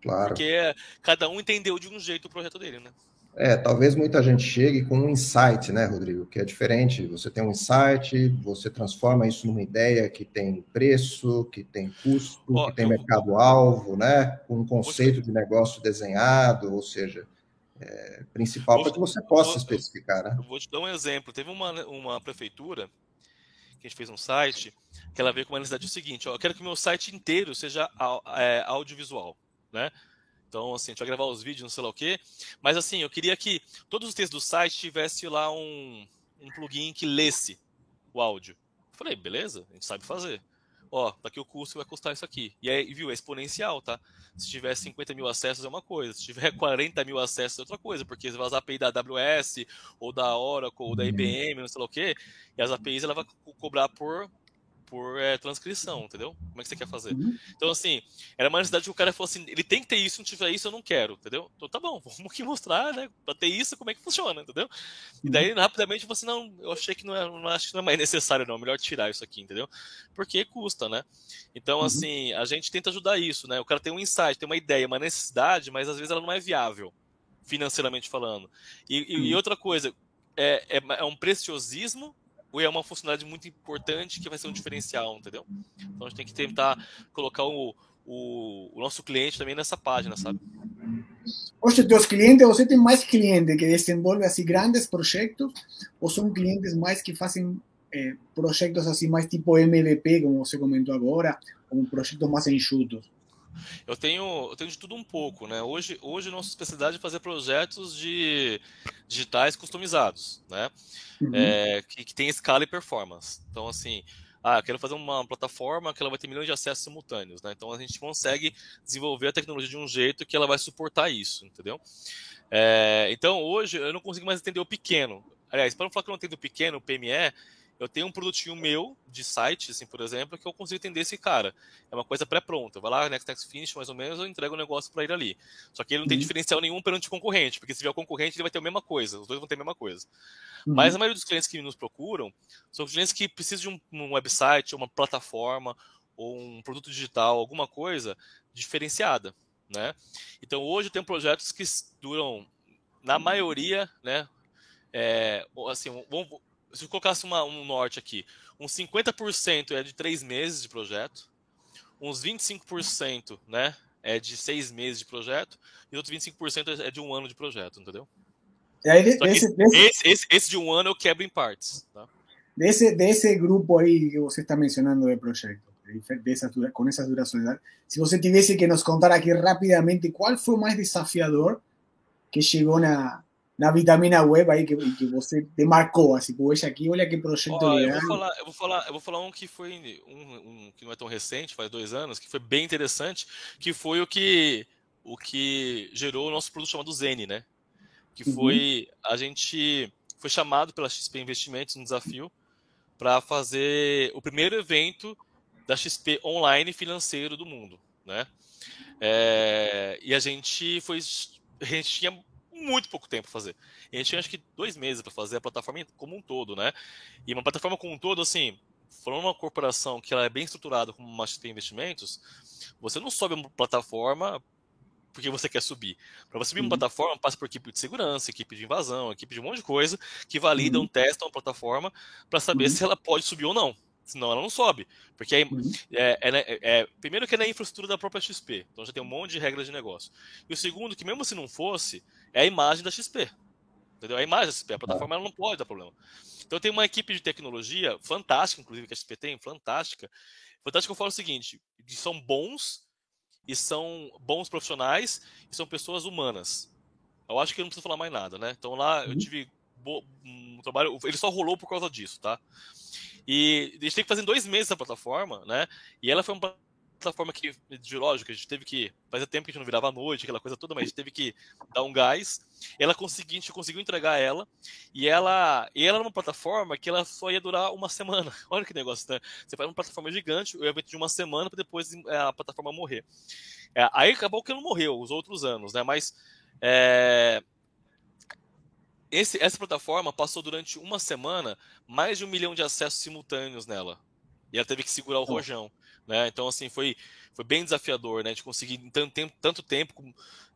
Claro. Porque cada um entendeu de um jeito o projeto dele, né? É, talvez muita gente chegue com um insight, né, Rodrigo? Que é diferente. Você tem um insight, você transforma isso numa ideia que tem preço, que tem custo, oh, que tem mercado-alvo, né? Com um conceito de negócio desenhado, ou seja, é, principal para que você possa especificar, né? Eu vou te dar um exemplo. Teve uma, uma prefeitura que a gente fez um site que ela veio com uma necessidade o seguinte: ó, eu quero que o meu site inteiro seja é, audiovisual, né? Então, assim, a gente vai gravar os vídeos, não sei lá o quê. Mas, assim, eu queria que todos os textos do site tivesse lá um, um plugin que lesse o áudio. Eu falei, beleza, a gente sabe fazer. Ó, daqui o custo vai custar isso aqui. E aí, viu, é exponencial, tá? Se tiver 50 mil acessos é uma coisa, se tiver 40 mil acessos é outra coisa, porque você vai usar a API da AWS, ou da Oracle, ou da IBM, não sei lá o quê, e as APIs ela vai cobrar por por é, transcrição, entendeu? Como é que você quer fazer? Uhum. Então, assim, era uma necessidade que o cara falou assim, ele tem que ter isso, se não tiver isso, eu não quero, entendeu? Então, tá bom, vamos aqui mostrar, né? Pra ter isso, como é que funciona, entendeu? Uhum. E daí, rapidamente, você assim, não, eu achei que não, é, não acho que não é mais necessário, não, melhor tirar isso aqui, entendeu? Porque custa, né? Então, uhum. assim, a gente tenta ajudar isso, né? O cara tem um insight, tem uma ideia, uma necessidade, mas às vezes ela não é viável, financeiramente falando. E, e, e uhum. outra coisa, é, é, é um preciosismo é uma funcionalidade muito importante que vai ser um diferencial, entendeu? Então a gente tem que tentar colocar o, o, o nosso cliente também nessa página, sabe? Hoje, teus clientes, você tem mais clientes que desenvolvem assim grandes projetos ou são clientes mais que fazem eh, projetos assim mais tipo MVP, como você comentou agora, ou projetos mais enxutos? Eu tenho, eu tenho de tudo um pouco, né? Hoje, hoje nossa especialidade é fazer projetos de digitais customizados, né? Uhum. É, que, que tem escala e performance. Então, assim, ah, eu quero fazer uma plataforma que ela vai ter milhões de acessos simultâneos, né? Então a gente consegue desenvolver a tecnologia de um jeito que ela vai suportar isso, entendeu? É, então hoje eu não consigo mais entender o pequeno. Aliás, para não falar que eu não entendo o pequeno, o PME, eu tenho um produtinho meu de site, assim, por exemplo, que eu consigo entender esse cara. É uma coisa pré-pronta. Vai lá, next, next, finish, mais ou menos, eu entrego o negócio para ele ali. Só que ele não tem uhum. diferencial nenhum perante o concorrente, porque se tiver o concorrente, ele vai ter a mesma coisa. Os dois vão ter a mesma coisa. Uhum. Mas a maioria dos clientes que nos procuram são clientes que precisam de um, um website, uma plataforma, ou um produto digital, alguma coisa diferenciada, né? Então hoje eu tenho projetos que duram, na maioria, né? É, assim, vamos, se eu colocasse uma, um norte aqui, uns 50% é de três meses de projeto, uns 25% né, é de seis meses de projeto, e outros 25% é de um ano de projeto, entendeu? E aí, desse, desse... Esse, esse, esse, de um ano eu quebro em partes. Tá? Desse, desse grupo aí que você está mencionando de projeto, dessa, com essas durações, se você tivesse que nos contar aqui rapidamente qual foi o mais desafiador que chegou na, na vitamina web aí que, que você te marcou, assim, poxa, aqui, olha que projeto oh. Eu vou, falar, eu, vou falar, eu vou falar um que foi um, um, que não é tão recente, faz dois anos, que foi bem interessante, que foi o que o que gerou o nosso produto chamado Zene, né? Que uhum. foi uhum. a gente foi chamado pela XP Investimentos um desafio para fazer o primeiro evento da XP online financeiro do mundo, né? É, e a gente foi a gente tinha muito pouco tempo para fazer. E a gente tinha acho que dois meses para fazer a plataforma como um todo, né? E uma plataforma como um todo, assim, falando uma corporação que ela é bem estruturada como uma XP Investimentos, você não sobe uma plataforma porque você quer subir. Para você subir uhum. uma plataforma, passa por equipe de segurança, equipe de invasão, equipe de um monte de coisa que validam, uhum. testam a plataforma para saber uhum. se ela pode subir ou não senão ela não sobe. Porque é, uhum. é, é, é, primeiro que é na infraestrutura da própria XP, então já tem um monte de regras de negócio. E o segundo, que mesmo se não fosse, é a imagem da XP. Entendeu? A imagem da XP, a plataforma ela não pode dar problema. Então tem uma equipe de tecnologia fantástica, inclusive, que a XP tem, fantástica. Fantástica eu falo o seguinte, são bons e são bons profissionais e são pessoas humanas. Eu acho que eu não preciso falar mais nada, né? Então lá eu uhum. tive um trabalho, ele só rolou por causa disso, tá? E a gente tem que fazer em dois meses a plataforma, né? E ela foi uma plataforma que, de lógico, a gente teve que. Fazia tempo que a gente não virava à noite, aquela coisa toda, mas a gente teve que dar um gás. Ela conseguiu, a gente conseguiu entregar ela. E ela, e ela era uma plataforma que ela só ia durar uma semana. Olha que negócio, né? Você faz uma plataforma gigante, o evento de uma semana para depois é, a plataforma morrer. É, aí acabou que não morreu os outros anos, né? Mas. É, esse, essa plataforma passou durante uma semana mais de um milhão de acessos simultâneos nela. E ela teve que segurar o oh. rojão. Né? Então, assim, foi, foi bem desafiador, né? De conseguir em tanto tempo, tanto tempo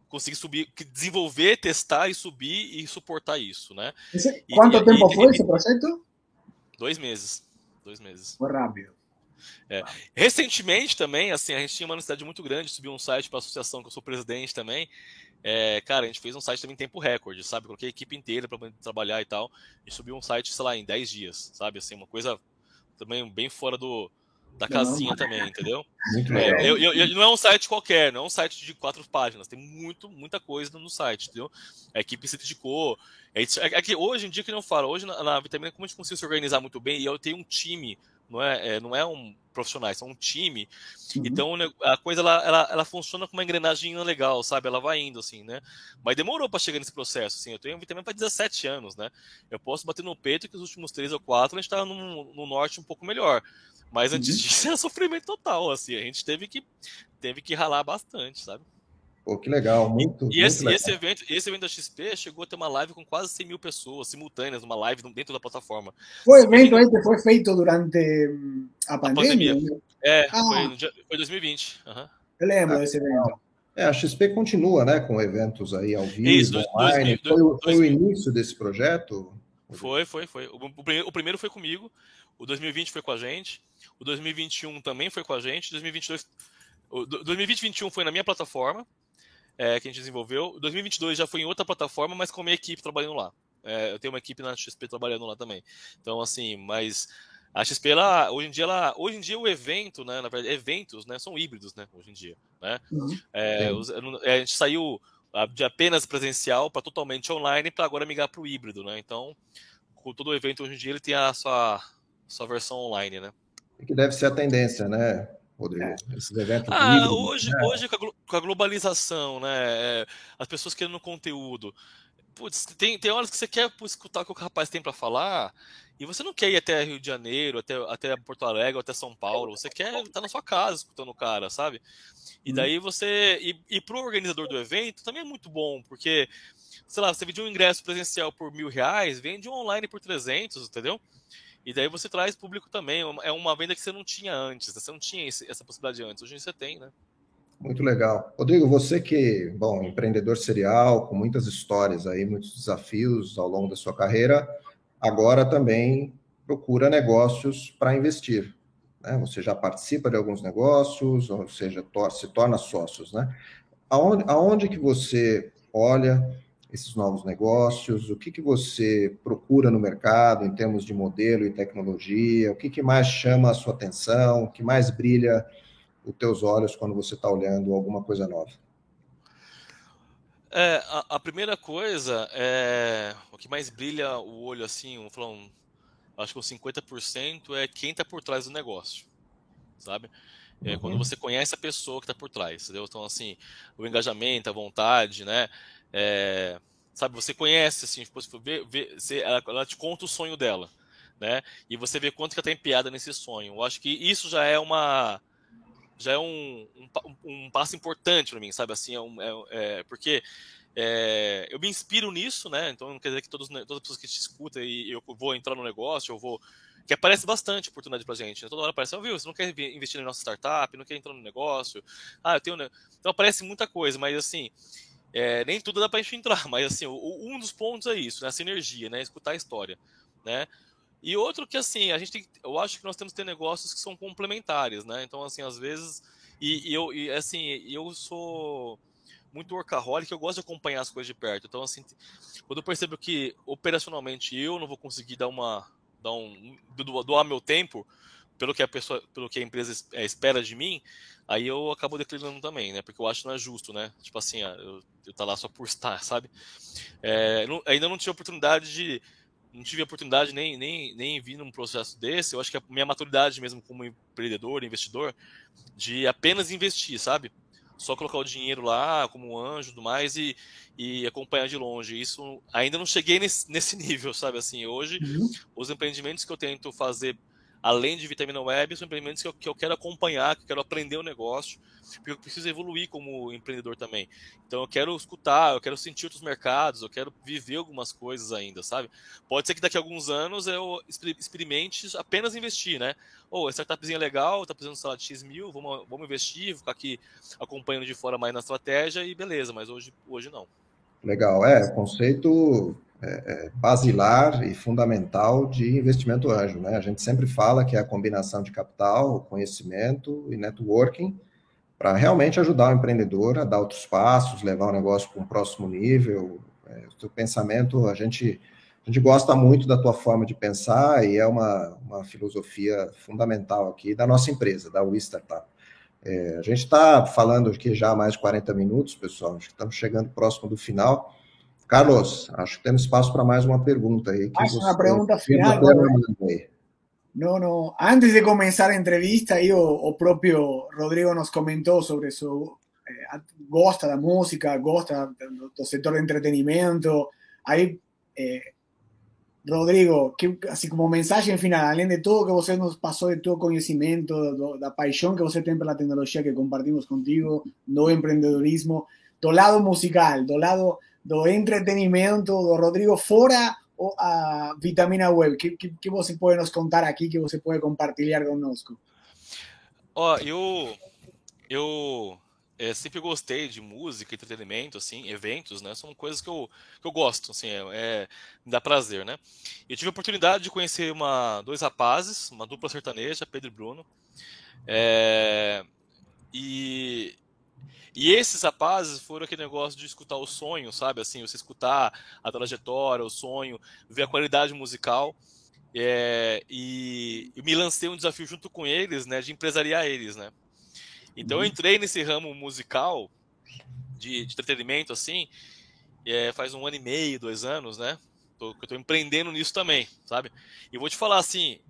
conseguir subir, desenvolver, testar e subir e suportar isso, né? Esse, quanto e, tempo e, foi e, esse projeto? Dois meses. Dois meses. Foi rápido. É. Recentemente também, assim, a gente tinha uma necessidade muito grande de subir um site para a associação que eu sou presidente também. É, cara, a gente fez um site também em tempo recorde, sabe? Coloquei a equipe inteira para trabalhar e tal. E subiu um site, sei lá, em 10 dias, sabe? Assim, uma coisa também bem fora do, da casinha não. também, entendeu? Muito é. Eu, eu, eu, não é um site qualquer, não é um site de quatro páginas, tem muito, muita coisa no site, entendeu? A equipe se dedicou. É, é, que hoje em dia que não falo, hoje na, na Vitamina, como a gente conseguiu se organizar muito bem, e eu tenho um time não é, é, não é um profissionais, são um time. Uhum. Então a coisa ela, ela, ela, funciona com uma engrenagem legal, sabe? Ela vai indo assim, né? Mas demorou para chegar nesse processo, assim. Eu tenho também para 17 anos, né? Eu posso bater no peito que os últimos três ou quatro a gente está no, no norte um pouco melhor. Mas antes uhum. disso era sofrimento total, assim. A gente teve que teve que ralar bastante, sabe? Pô, que legal, muito. E esse, muito esse, evento, esse evento da XP chegou a ter uma live com quase 100 mil pessoas simultâneas, uma live dentro da plataforma. O evento gente... foi feito durante hum, a pandemia? A pandemia. É, ah. foi, dia, foi 2020. Uhum. Eu lembro ah, desse evento. É, a XP continua, né, com eventos aí ao vivo, Isso, online. 2000, foi, foi o início desse projeto? Foi, foi, foi. O, o, primeiro foi comigo, o 2020 foi com a gente, o 2021 também foi com a gente, 2022... O 2020 foi na minha plataforma, é, que a gente desenvolveu. 2022 já foi em outra plataforma, mas com a minha equipe trabalhando lá. É, eu tenho uma equipe na XP trabalhando lá também. Então, assim, mas a XP, ela, hoje em dia, ela, hoje em dia o evento, né, na verdade, eventos, né, são híbridos, né, hoje em dia, né? Uhum. É, os, é, a gente saiu de apenas presencial para totalmente online para agora migrar para o híbrido, né? Então, todo o evento hoje em dia ele tem a sua, sua versão online, né? Que deve ser a tendência, né? Rodrigo? É. Esses eventos ah, hoje, né? hoje com a globalização, né? É, as pessoas querendo conteúdo. putz, tem, tem horas que você quer escutar o que o rapaz tem para falar e você não quer ir até Rio de Janeiro, até, até Porto Alegre, até São Paulo. Você quer estar na sua casa escutando o cara, sabe? E uhum. daí você. E, e pro organizador do evento também é muito bom, porque, sei lá, você vende um ingresso presencial por mil reais, vende um online por 300, entendeu? E daí você traz público também. É uma venda que você não tinha antes, né? você não tinha esse, essa possibilidade antes. Hoje você tem, né? Muito legal. Rodrigo, você que, bom, empreendedor serial, com muitas histórias aí, muitos desafios ao longo da sua carreira, agora também procura negócios para investir. Né? Você já participa de alguns negócios, ou seja, se torna sócios, né? Aonde, aonde que você olha esses novos negócios? O que, que você procura no mercado em termos de modelo e tecnologia? O que, que mais chama a sua atenção? O que mais brilha os teus olhos quando você está olhando alguma coisa nova? É, a, a, primeira coisa é o que mais brilha o olho assim, falar um, acho que uns 50% é quem está por trás do negócio, sabe? É, uhum. Quando você conhece a pessoa que está por trás, entendeu? Então, assim, o engajamento, a vontade, né? É, sabe, você conhece, assim, você, vê, vê, você ela, ela, te conta o sonho dela, né? E você vê quanto que ela tem piada nesse sonho. Eu acho que isso já é uma já é um, um, um passo importante para mim, sabe? Assim, é, um, é, é porque é, eu me inspiro nisso, né? Então não quer dizer que todos, todas as pessoas que te escutam e eu vou entrar no negócio, eu vou. Que aparece bastante oportunidade pra gente. Né? Toda hora aparece, oh, você não quer investir na nossa startup, não quer entrar no negócio. Ah, eu tenho. Então aparece muita coisa, mas assim. É, nem tudo dá para gente entrar, mas assim, um dos pontos é isso, né? A sinergia, né? Escutar a história, né? E outro que, assim, a gente tem, eu acho que nós temos que ter negócios que são complementares, né? Então, assim, às vezes, e, e eu, e, assim, eu sou muito workaholic, eu gosto de acompanhar as coisas de perto. Então, assim, quando eu percebo que operacionalmente eu não vou conseguir dar uma, dar um, doar meu tempo pelo que a pessoa, pelo que a empresa é, espera de mim, aí eu acabo declinando também, né? Porque eu acho que não é justo, né? Tipo assim, eu, eu tá lá só por estar, sabe? É, não, ainda não tive oportunidade de não tive oportunidade nem, nem, nem vir num processo desse. Eu acho que a minha maturidade mesmo como empreendedor, investidor, de apenas investir, sabe? Só colocar o dinheiro lá como anjo e tudo mais e, e acompanhar de longe. Isso ainda não cheguei nesse, nesse nível, sabe? Assim, hoje, uhum. os empreendimentos que eu tento fazer além de vitamina web, são empreendimentos que eu, que eu quero acompanhar, que eu quero aprender o negócio, porque eu preciso evoluir como empreendedor também. Então eu quero escutar, eu quero sentir outros mercados, eu quero viver algumas coisas ainda, sabe? Pode ser que daqui a alguns anos eu experimente apenas investir, né? Ou oh, a startupzinha é legal, tá precisando, sei lá, de X mil, vamos, vamos investir, ficar aqui acompanhando de fora mais na estratégia e beleza, mas hoje, hoje não. Legal, é, conceito é, é, basilar e fundamental de investimento anjo. Né? A gente sempre fala que é a combinação de capital, conhecimento e networking para realmente ajudar o empreendedor a dar outros passos, levar o negócio para um próximo nível. É, o teu pensamento, a gente, a gente gosta muito da tua forma de pensar e é uma, uma filosofia fundamental aqui da nossa empresa, da We Startup. É, a gente está falando aqui já há mais de 40 minutos, pessoal, acho que estamos chegando próximo do final. Carlos, acho que temos espaço para mais uma pergunta aí. Que você, uma pergunta final. No, no. Antes de comenzar a entrevista, aí o, o próprio Rodrigo nos comentou sobre su eh, gosta da música, gosta do, do setor de entretenimento. Aí, eh, Rodrigo, que, assim como mensagem final, além de tudo que você nos passou, de todo conhecimento, do, da paixão que você tem pela tecnologia que compartimos contigo, do empreendedorismo, do lado musical, do lado do entretenimento do Rodrigo fora a Vitamina Web? Que, que, que você pode nos contar aqui, que você pode compartilhar conosco? Ó, eu, eu é, sempre gostei de música, entretenimento, assim, eventos, né? São coisas que eu, que eu gosto, assim, é, é, me dá prazer, né? Eu tive a oportunidade de conhecer uma, dois rapazes, uma dupla sertaneja, Pedro e Bruno, é, e e esses rapazes foram aquele negócio de escutar o sonho, sabe? Assim, você escutar a trajetória, o sonho, ver a qualidade musical. É, e eu me lancei um desafio junto com eles, né, de empresariar eles, né. Então eu uhum. entrei nesse ramo musical de, de entretenimento, assim, é, faz um ano e meio, dois anos, né. Tô, eu tô empreendendo nisso também, sabe. E vou te falar assim,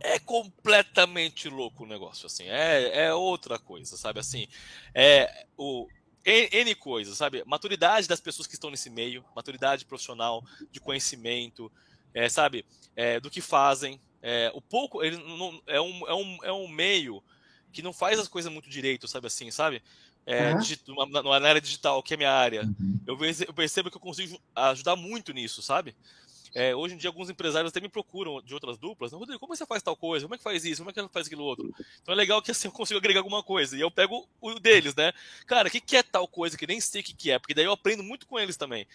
é completamente louco o negócio, assim, é, é outra coisa, sabe, assim, é, o, N coisas, sabe? Maturidade das pessoas que estão nesse meio, maturidade profissional, de conhecimento, é, sabe? É, do que fazem. É, o pouco, ele não, é, um, é, um, é um meio que não faz as coisas muito direito, sabe assim, sabe? É, uhum. na, na, área digital, que é minha área. Uhum. Eu, eu percebo que eu consigo ajudar muito nisso, sabe? É, hoje em dia, alguns empresários até me procuram de outras duplas. Rodrigo, como você faz tal coisa? Como é que faz isso? Como é que faz aquilo outro? Então é legal que assim eu consigo agregar alguma coisa. E eu pego o deles, né? Cara, o que, que é tal coisa que nem sei o que, que é? Porque daí eu aprendo muito com eles também.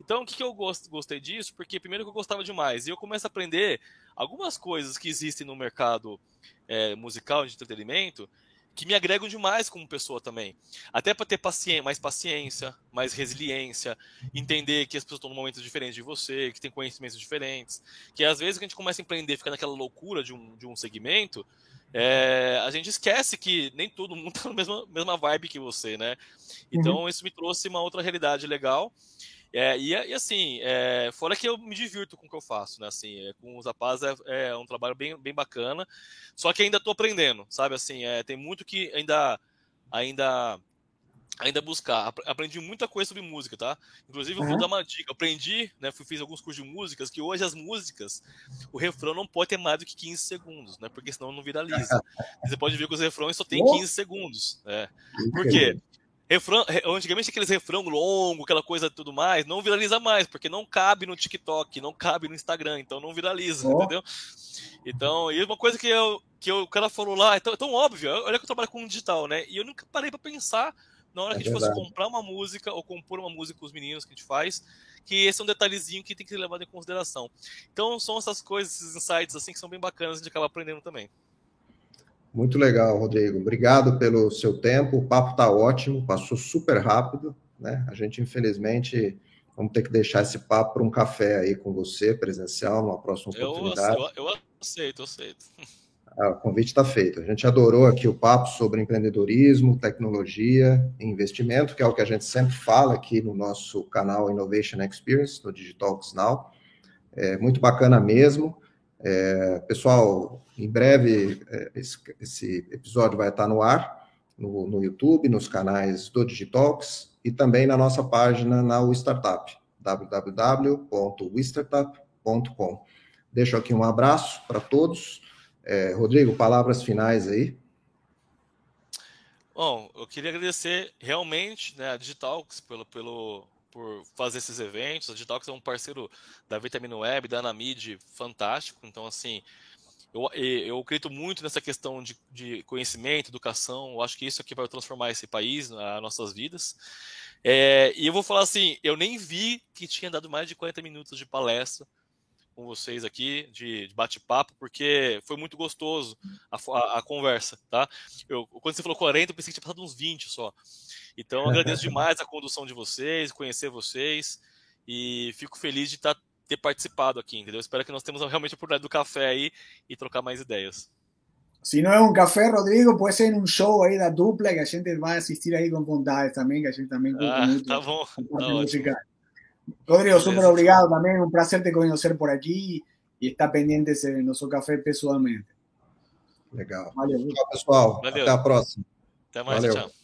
Então, o que, que eu gost, gostei disso? Porque primeiro que eu gostava demais. E eu começo a aprender algumas coisas que existem no mercado é, musical de entretenimento que me agregam demais como pessoa também. Até para ter paciência, mais paciência, mais resiliência, entender que as pessoas estão num momento diferente de você, que tem conhecimentos diferentes, que às vezes que a gente começa a empreender, fica naquela loucura de um, de um segmento, é, a gente esquece que nem todo mundo está na mesma, mesma vibe que você, né? Então uhum. isso me trouxe uma outra realidade legal. É, e, e, assim, é, fora que eu me divirto com o que eu faço, né? Assim, é, com os rapazes é, é, um trabalho bem, bem bacana. Só que ainda estou aprendendo, sabe? Assim, é, tem muito que ainda, ainda, ainda buscar. Aprendi muita coisa sobre música, tá? Inclusive, eu vou dar uma dica. Aprendi, né? Fui, fiz alguns cursos de músicas, que hoje as músicas, o refrão não pode ter mais do que 15 segundos, né? Porque senão não viraliza. Você pode ver que os refrões só tem 15 segundos. Né? Por quê? Refrão, antigamente aqueles refrão longo, aquela coisa tudo mais, não viraliza mais, porque não cabe no TikTok, não cabe no Instagram, então não viraliza, oh. entendeu? Então, e uma coisa que, eu, que eu, o cara falou lá, é tão, é tão óbvio, olha que eu trabalho com digital, né? E eu nunca parei para pensar na hora é que a gente verdade. fosse comprar uma música ou compor uma música com os meninos que a gente faz, que esse é um detalhezinho que tem que ser levado em consideração. Então, são essas coisas, esses insights assim que são bem bacanas, a gente acaba aprendendo também. Muito legal, Rodrigo. Obrigado pelo seu tempo. O papo está ótimo, passou super rápido. Né? A gente, infelizmente, vamos ter que deixar esse papo para um café aí com você, presencial, numa próxima oportunidade. Eu, eu aceito, eu aceito. Ah, o convite está feito. A gente adorou aqui o papo sobre empreendedorismo, tecnologia e investimento, que é o que a gente sempre fala aqui no nosso canal Innovation Experience, no Digitalks Now. É muito bacana mesmo. É, pessoal, em breve é, esse, episódio vai estar no ar, no, no, YouTube, nos canais do Digitalks e também na nossa página na Startup, www.wistartup.com. Deixo aqui um abraço para todos. É, Rodrigo, palavras finais aí. Bom, eu queria agradecer realmente né, a Digitalks pelo, pelo, por fazer esses eventos. A Digitalx é um parceiro da Vitamina Web, da Anamid, fantástico. Então, assim, eu, eu acredito muito nessa questão de, de conhecimento, educação. Eu acho que isso aqui vai transformar esse país, as nossas vidas. É, e eu vou falar assim, eu nem vi que tinha dado mais de 40 minutos de palestra com vocês aqui, de, de bate-papo, porque foi muito gostoso a, a, a, conversa, tá? Eu, quando você falou 40, eu pensei que tinha passado uns 20 só. Então, agradeço demais a condução de vocês, conhecer vocês, e fico feliz de tá, ter participado aqui, entendeu? Espero que nós tenhamos realmente a oportunidade do café aí e trocar mais ideias. Se não é um café, Rodrigo, pode ser um show aí da dupla que a gente vai assistir aí com vontade também, que a gente também curte ah, muito. Tá bom, tá Rodrigo, súper obrigado también. Un placer te conocer por aquí y está pendiente de nuestro café pessoalmente. Legal. Valeu. Tchau, pessoal. Valeu. Até a próxima. Até mais. Valeu. Tchau.